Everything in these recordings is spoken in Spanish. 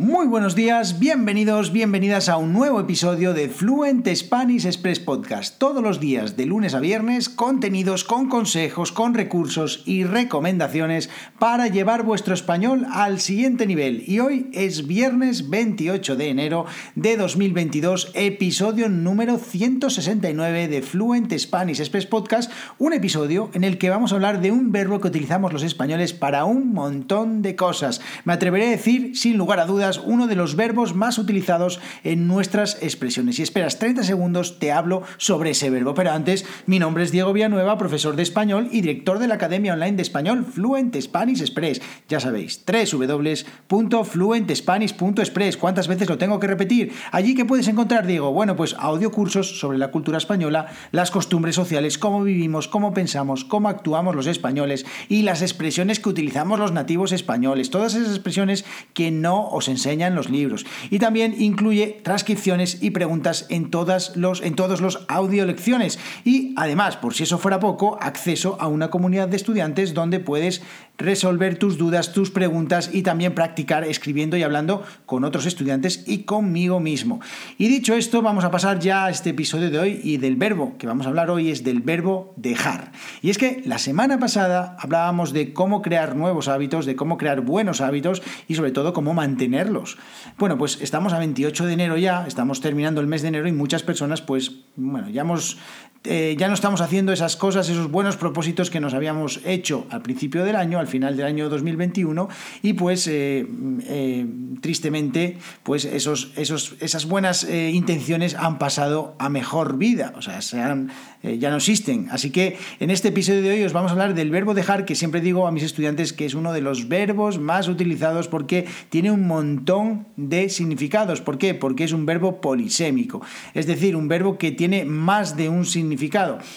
Muy buenos días, bienvenidos, bienvenidas a un nuevo episodio de Fluent Spanish Express Podcast. Todos los días, de lunes a viernes, contenidos con consejos, con recursos y recomendaciones para llevar vuestro español al siguiente nivel. Y hoy es viernes 28 de enero de 2022, episodio número 169 de Fluent Spanish Express Podcast, un episodio en el que vamos a hablar de un verbo que utilizamos los españoles para un montón de cosas. Me atreveré a decir, sin lugar a dudas, uno de los verbos más utilizados en nuestras expresiones. Si esperas 30 segundos, te hablo sobre ese verbo. Pero antes, mi nombre es Diego Villanueva, profesor de español y director de la Academia Online de Español Fluent Spanish Express. Ya sabéis, www.fluentespanish.express. ¿Cuántas veces lo tengo que repetir? Allí que puedes encontrar, Diego, bueno, pues audiocursos sobre la cultura española, las costumbres sociales, cómo vivimos, cómo pensamos, cómo actuamos los españoles y las expresiones que utilizamos los nativos españoles. Todas esas expresiones que no os enseñan los libros. Y también incluye transcripciones y preguntas en, todas los, en todos los audio lecciones. Y además, por si eso fuera poco, acceso a una comunidad de estudiantes donde puedes resolver tus dudas, tus preguntas y también practicar escribiendo y hablando con otros estudiantes y conmigo mismo. Y dicho esto, vamos a pasar ya a este episodio de hoy y del verbo que vamos a hablar hoy es del verbo dejar. Y es que la semana pasada hablábamos de cómo crear nuevos hábitos, de cómo crear buenos hábitos y sobre todo cómo mantenerlos. Bueno, pues estamos a 28 de enero ya, estamos terminando el mes de enero y muchas personas pues, bueno, ya hemos eh, ya no estamos haciendo esas cosas, esos buenos propósitos que nos habíamos hecho al principio del año, al final del año 2021, y pues eh, eh, tristemente, pues esos, esos, esas buenas intenciones han pasado a mejor vida, o sea, se han, ya no existen. Así que en este episodio de hoy os vamos a hablar del verbo dejar, que siempre digo a mis estudiantes que es uno de los verbos más utilizados porque tiene un montón de significados. ¿Por qué? Porque es un verbo polisémico, es decir, un verbo que tiene más de un significado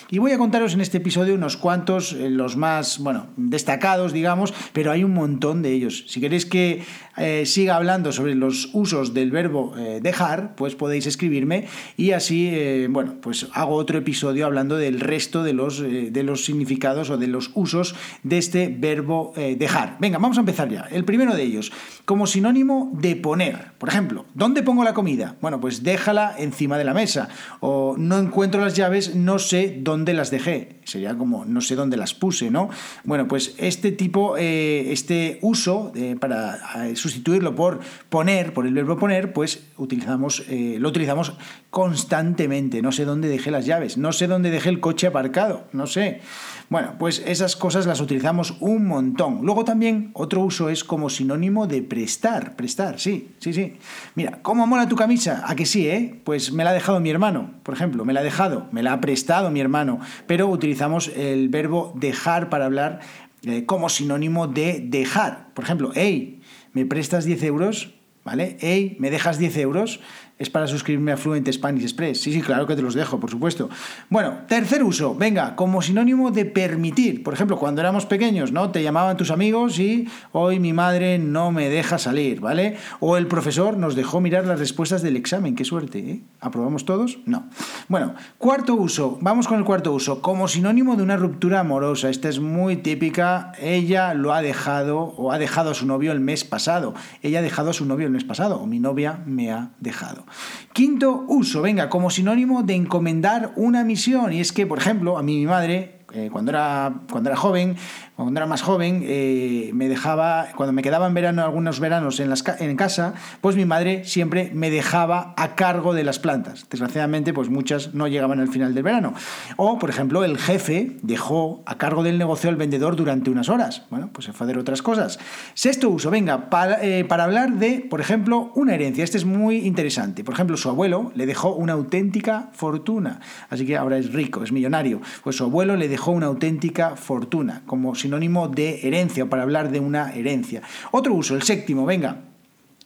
y voy a contaros en este episodio unos cuantos, eh, los más, bueno, destacados, digamos, pero hay un montón de ellos. Si queréis que eh, siga hablando sobre los usos del verbo eh, dejar, pues podéis escribirme y así, bueno, pues hago otro episodio hablando del resto de los, de los significados o de los usos de este verbo dejar. Venga, vamos a empezar ya. El primero de ellos, como sinónimo de poner. Por ejemplo, ¿dónde pongo la comida? Bueno, pues déjala encima de la mesa. O no encuentro las llaves, no sé dónde las dejé. Sería como no sé dónde las puse, ¿no? Bueno, pues este tipo, eh, este uso, eh, para eh, sustituirlo por poner, por el verbo poner, pues utilizamos, lo utilizamos constantemente. No sé dónde dejé las llaves, no sé dónde dejé el coche aparcado, no sé. Bueno, pues esas cosas las utilizamos un montón. Luego también otro uso es como sinónimo de prestar, prestar, sí, sí, sí. Mira, ¿cómo mola tu camisa? ¿A que sí, eh? Pues me la ha dejado mi hermano, por ejemplo, me la ha dejado, me la ha prestado mi hermano, pero utilizamos el verbo dejar para hablar eh, como sinónimo de dejar. Por ejemplo, hey, ¿me prestas 10 euros? ¿Vale? Hey, ¿me dejas 10 euros? Es para suscribirme a Fluent Spanish Express. Sí, sí, claro que te los dejo, por supuesto. Bueno, tercer uso, venga, como sinónimo de permitir. Por ejemplo, cuando éramos pequeños, ¿no? Te llamaban tus amigos y hoy mi madre no me deja salir, ¿vale? O el profesor nos dejó mirar las respuestas del examen. Qué suerte, ¿eh? ¿Aprobamos todos? No. Bueno, cuarto uso, vamos con el cuarto uso, como sinónimo de una ruptura amorosa. Esta es muy típica. Ella lo ha dejado o ha dejado a su novio el mes pasado. Ella ha dejado a su novio el mes pasado o mi novia me ha dejado. Quinto uso, venga, como sinónimo de encomendar una misión. Y es que, por ejemplo, a mí mi madre, eh, cuando, era, cuando era joven, cuando era más joven, eh, me dejaba, cuando me quedaba en verano, algunos veranos en, casa, pues mi madre siempre me dejaba a cargo de las plantas. Desgraciadamente, pues muchas no llegaban al final del verano. O, por ejemplo, el jefe dejó a cargo del negocio al vendedor durante unas horas. Bueno, pues se fue a hacer otras cosas. Sexto uso, venga, para, eh, para hablar de, por ejemplo, una herencia. Este es muy interesante. Por ejemplo, su abuelo le dejó una auténtica fortuna. Así que ahora es rico, es millonario. Pues su abuelo le dejó una auténtica fortuna. Como sinónimo de herencia o para hablar de una herencia. Otro uso, el séptimo, venga,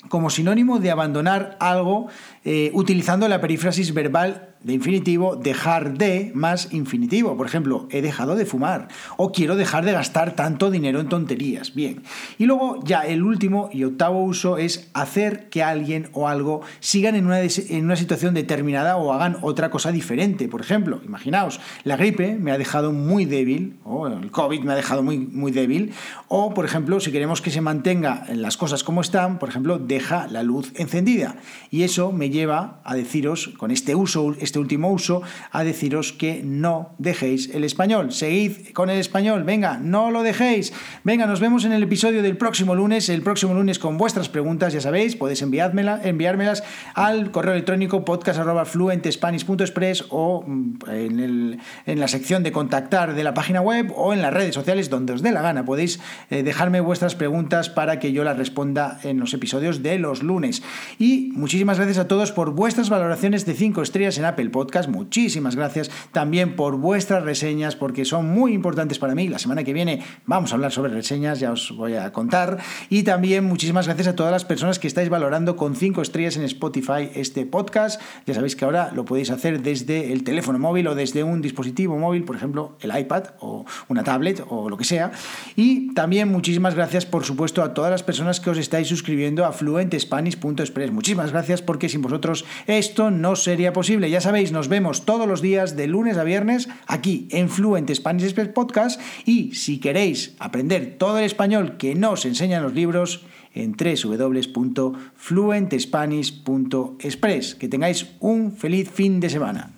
como sinónimo de abandonar algo eh, utilizando la perífrasis verbal de infinitivo, dejar de más infinitivo. Por ejemplo, he dejado de fumar o quiero dejar de gastar tanto dinero en tonterías. Bien. Y luego ya el último y octavo uso es hacer que alguien o algo sigan en una, en una situación determinada o hagan otra cosa diferente. Por ejemplo, imaginaos, la gripe me ha dejado muy débil, o el COVID me ha dejado muy, muy débil, o por ejemplo, si queremos que se mantenga las cosas como están, por ejemplo, deja la luz encendida. Y eso me lleva a deciros, con este uso, este último uso, a deciros que no dejéis el español. Seguid con el español, venga, no lo dejéis. Venga, nos vemos en el episodio del próximo lunes, el próximo lunes con vuestras preguntas, ya sabéis, podéis enviármelas al correo electrónico podcast.fluentespanish.express o mm, en, la sección de contactar de la página web o en las redes sociales donde os dé la gana. Podéis eh, dejarme vuestras preguntas para que yo las responda en los episodios los lunes. Y muchísimas gracias a todos por vuestras valoraciones de 5 estrellas en Apple Podcast. Muchísimas gracias también por vuestras reseñas porque son muy importantes para mí. La semana que viene vamos a hablar sobre reseñas, ya os voy a contar. Y también muchísimas gracias a todas las personas que estáis valorando con 5 estrellas en Spotify este podcast. Ya sabéis que ahora lo podéis hacer desde el teléfono móvil o desde un dispositivo móvil, por ejemplo, el iPad o una tablet o lo que sea. Y también muchísimas gracias, por supuesto, a todas las personas que os estáis suscribiendo a fluentespanish.express. Muchísimas gracias porque sin vosotros esto no sería posible. Ya sabéis, nos vemos todos los días de lunes a viernes aquí en Fluent Spanish Express Podcast y si queréis aprender todo el español que no os enseñan los libros, en www.fluentespanish.express. Que tengáis un feliz fin de semana.